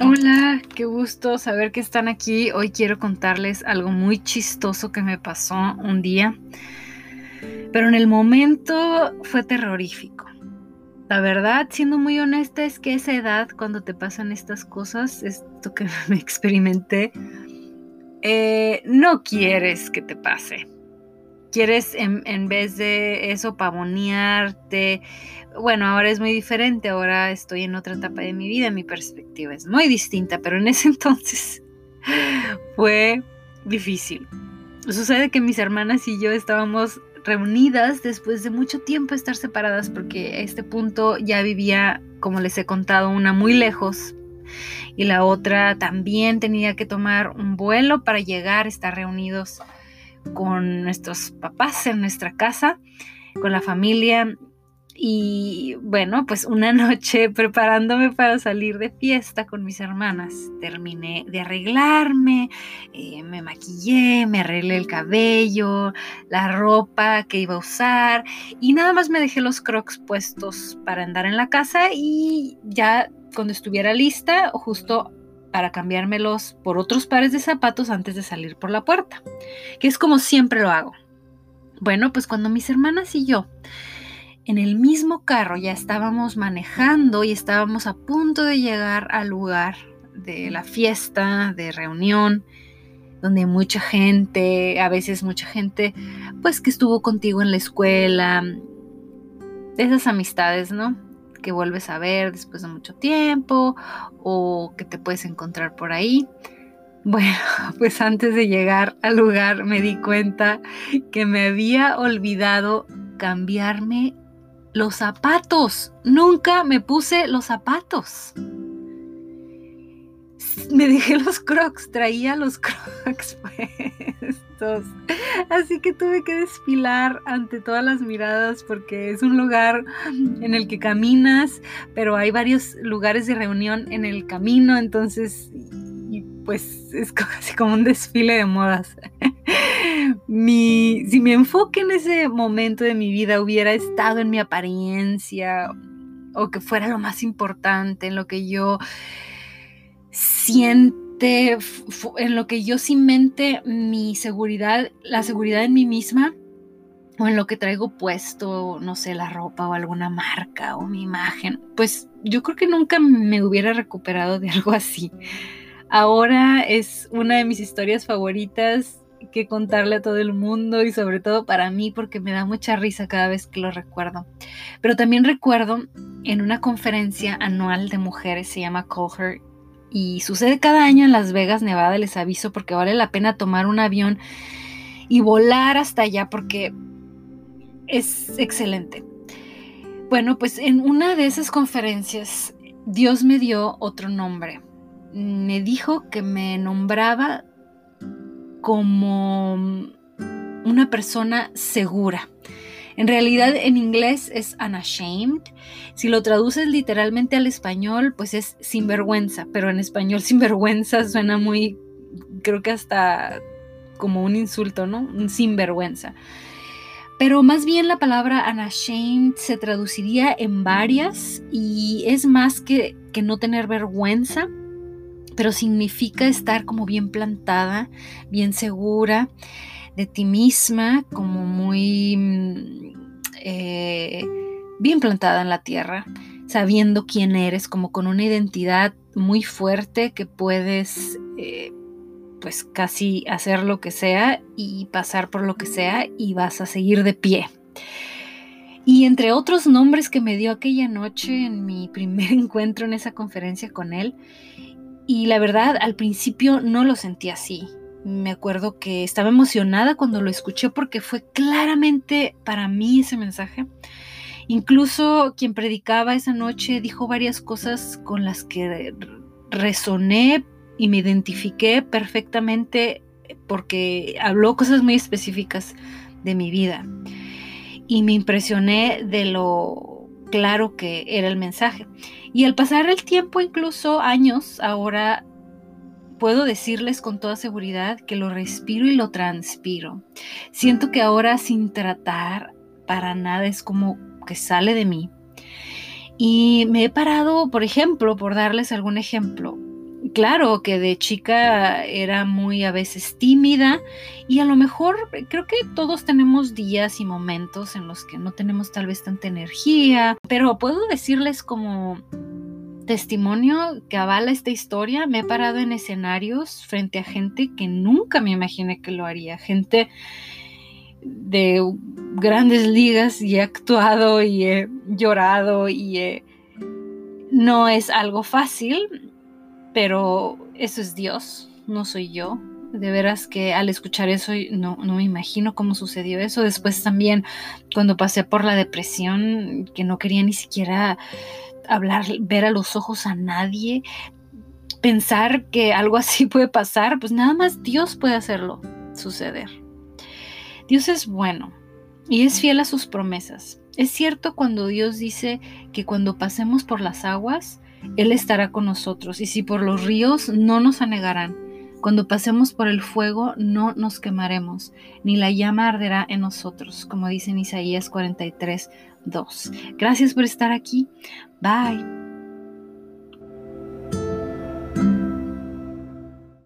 Hola, qué gusto saber que están aquí. Hoy quiero contarles algo muy chistoso que me pasó un día, pero en el momento fue terrorífico. La verdad, siendo muy honesta, es que esa edad, cuando te pasan estas cosas, esto que me experimenté, eh, no quieres que te pase quieres en, vez de eso pavonearte. Bueno, ahora es muy diferente, ahora estoy en otra etapa de mi vida, mi perspectiva es muy distinta, pero en ese entonces fue difícil. Sucede que mis hermanas y yo estábamos reunidas después de mucho tiempo estar separadas porque a este punto ya vivía, como les he contado, una muy lejos y la otra también tenía que tomar un vuelo para llegar, estar reunidos con nuestros papás en nuestra casa, con la familia. Y bueno, pues una noche preparándome para salir de fiesta con mis hermanas, terminé de arreglarme, eh, me maquillé, me arreglé el cabello, la ropa que iba a usar y nada más me dejé los crocs puestos para andar en la casa y ya cuando estuviera lista, justo para cambiármelos por otros pares de zapatos antes de salir por la puerta, que es como siempre lo hago. Bueno, pues cuando mis hermanas y yo en el mismo carro ya estábamos manejando y estábamos a punto de llegar al lugar de la fiesta, de reunión, donde mucha gente, a veces mucha gente, pues que estuvo contigo en la escuela, de esas amistades, ¿no? Que vuelves a ver después de mucho tiempo o que te puedes encontrar por ahí. Bueno, pues antes de llegar al lugar me di cuenta que me había olvidado cambiarme los zapatos. Nunca me puse los zapatos me dejé los crocs, traía los crocs Así que tuve que desfilar ante todas las miradas porque es un lugar en el que caminas, pero hay varios lugares de reunión en el camino, entonces pues es casi como un desfile de modas. Si mi enfoque en ese momento de mi vida hubiera estado en mi apariencia o que fuera lo más importante, en lo que yo en lo que yo cimente mi seguridad, la seguridad en mí misma, o en lo que traigo puesto, no sé, la ropa o alguna marca o mi imagen, pues yo creo que nunca me hubiera recuperado de algo así. Ahora es una de mis historias favoritas que contarle a todo el mundo y sobre todo para mí porque me da mucha risa cada vez que lo recuerdo. Pero también recuerdo en una conferencia anual de mujeres, se llama Call y sucede cada año en Las Vegas, Nevada, les aviso, porque vale la pena tomar un avión y volar hasta allá porque es excelente. Bueno, pues en una de esas conferencias Dios me dio otro nombre. Me dijo que me nombraba como una persona segura. En realidad en inglés es unashamed. Si lo traduces literalmente al español, pues es sinvergüenza, pero en español sinvergüenza suena muy, creo que hasta como un insulto, ¿no? Un sinvergüenza. Pero más bien la palabra unashamed se traduciría en varias y es más que, que no tener vergüenza, pero significa estar como bien plantada, bien segura de ti misma, como muy mm, eh, bien plantada en la tierra, sabiendo quién eres, como con una identidad muy fuerte que puedes eh, pues casi hacer lo que sea y pasar por lo que sea y vas a seguir de pie. Y entre otros nombres que me dio aquella noche en mi primer encuentro en esa conferencia con él, y la verdad al principio no lo sentí así, me acuerdo que estaba emocionada cuando lo escuché porque fue claramente para mí ese mensaje. Incluso quien predicaba esa noche dijo varias cosas con las que resoné y me identifiqué perfectamente porque habló cosas muy específicas de mi vida. Y me impresioné de lo claro que era el mensaje. Y al pasar el tiempo, incluso años, ahora puedo decirles con toda seguridad que lo respiro y lo transpiro. Siento que ahora sin tratar para nada es como que sale de mí. Y me he parado, por ejemplo, por darles algún ejemplo, claro que de chica era muy a veces tímida y a lo mejor creo que todos tenemos días y momentos en los que no tenemos tal vez tanta energía, pero puedo decirles como testimonio que avala esta historia, me he parado en escenarios frente a gente que nunca me imaginé que lo haría, gente de grandes ligas y he actuado y he llorado y no es algo fácil, pero eso es Dios, no soy yo. De veras que al escuchar eso no, no me imagino cómo sucedió eso. Después también cuando pasé por la depresión, que no quería ni siquiera hablar, ver a los ojos a nadie, pensar que algo así puede pasar, pues nada más Dios puede hacerlo suceder. Dios es bueno y es fiel a sus promesas. Es cierto cuando Dios dice que cuando pasemos por las aguas, Él estará con nosotros y si por los ríos no nos anegarán. Cuando pasemos por el fuego no nos quemaremos, ni la llama arderá en nosotros, como dice en Isaías 43, 2. Gracias por estar aquí. Bye.